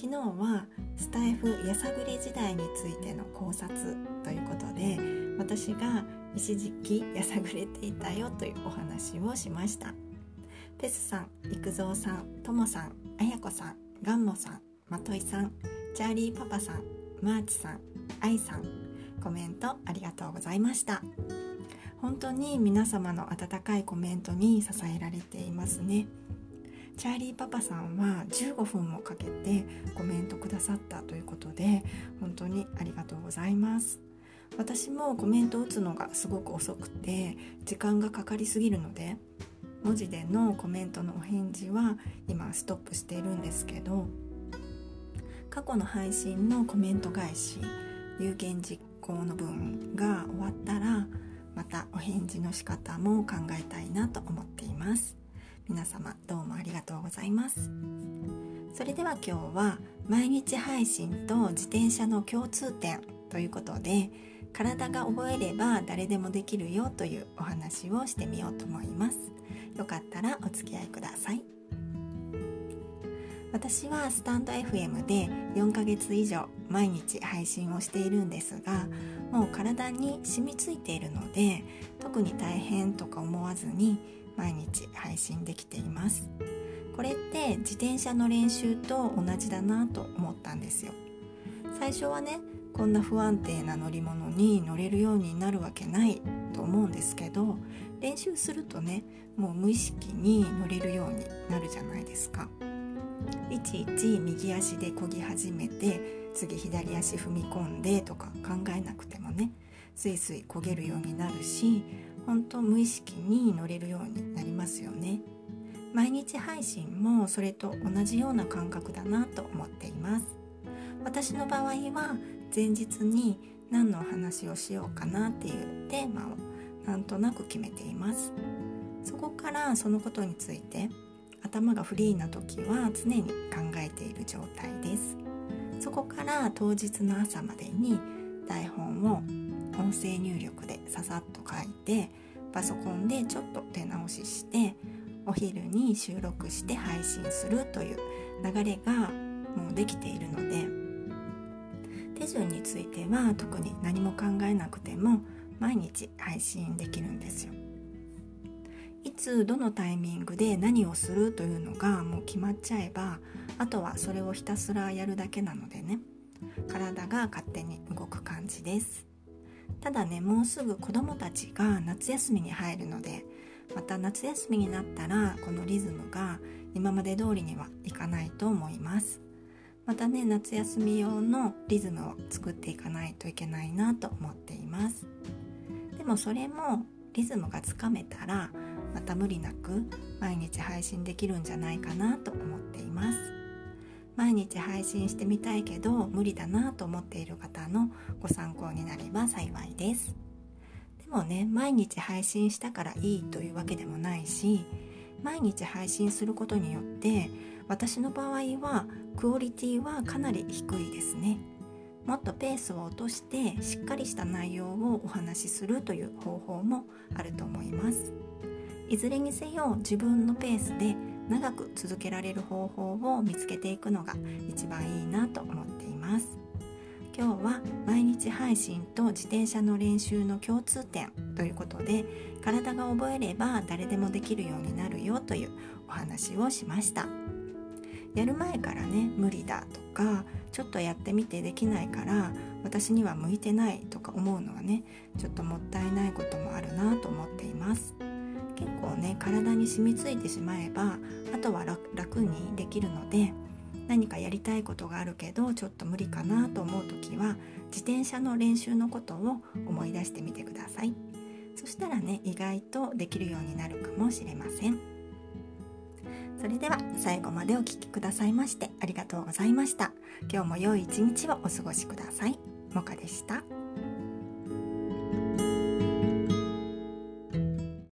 昨日はスタエフやさぐれ時代についての考察ということで私が一時期やさぐれていたよというお話をしました。ペスさん、育三さん、ともさん、あやこさん、ガンモさん、まといさん、チャーリーパパさん、マーチさん、アイさんコメントありがとうございました。本当に皆様の温かいコメントに支えられていますね。チャーリーパパさんは15分もかけてコメントくださったということで本当にありがとうございます。私もコメントを打つのがすごく遅くて時間がかかりすぎるので文字でのコメントのお返事は今ストップしているんですけど過去の配信のコメント返し有言実行の分が終わったらまたお返事の仕方も考えたいなと思っています。皆様どうもありがとうございます。それでは今日は毎日配信と自転車の共通点ということで体が覚えれば誰でもできるよというお話をしてみようと思います。よかったらお付き合いください。私はスタンド FM で4ヶ月以上毎日配信をしているんですがもう体に染みついているので特に大変とか思わずに毎日配信できています。これって自転車の練習と同じだなと思ったんですよ。最初はねこんな不安定な乗り物に乗れるようになるわけないと思うんですけど練習するとねもう無意識に乗れるようになるじゃないですか。いちいち右足で漕ぎ始めて次左足踏み込んでとか考えなくてもねスイスイ漕げるようになるし本当無意識に乗れるようになりますよね。毎日配信もそれと同じような感覚だなと思っています。私の場合は前日に何の話をしようかなっていうテーマをなんとなく決めています。そこからそのことについて頭がフリーな時は常に考えている状態です。そこから当日の朝までに台本を音声入力でささっと書いてパソコンでちょっと手直ししてお昼に収録して配信するという流れがもうできているので手順については特に何も考えなくても毎日配信できるんですよ。つどのタイミングで何をするというのがもう決まっちゃえばあとはそれをひたすらやるだけなのでね。体が勝手に動く感じです。ただねもうすぐ子どもたちが夏休みに入るのでまた夏休みになったらこのリズムが今まで通りにはいかないと思います。またね夏休み用のリズムを作っていかないといけないなと思っています。でもそれもリズムがつかめたらまた無理なく毎日配信できるんじゃないかなと思っています。毎日配信してみたいけど無理だなと思っている方のご参考になれば幸いです。でもね毎日配信したからいいというわけでもないし毎日配信することによって私の場合はクオリティはかなり低いですね。もっとペースを落としてしっかりした内容をお話しするという方法もあると思います。いずれにせよ自分のペースで長く続けられる方法を見つけていくのが一番いいなと思っています。今日は毎日配信と自転車の練習の共通点ということで体が覚えれば誰でもできるようになるよというお話をしました。やる前からね無理だとかちょっとやってみてできないから私には向いてないとか思うのはねちょっともったいないこともあるなと思っています。結構ね体に染みついてしまえばあとは楽にできるので何かやりたいことがあるけどちょっと無理かなと思う時は自転車の練習のことを思い出してみてください。そしたらね意外とできるようになるかもしれません。それでは最後までお聴きくださいましてありがとうございました。今日も良い一日をお過ごしください。もかでした。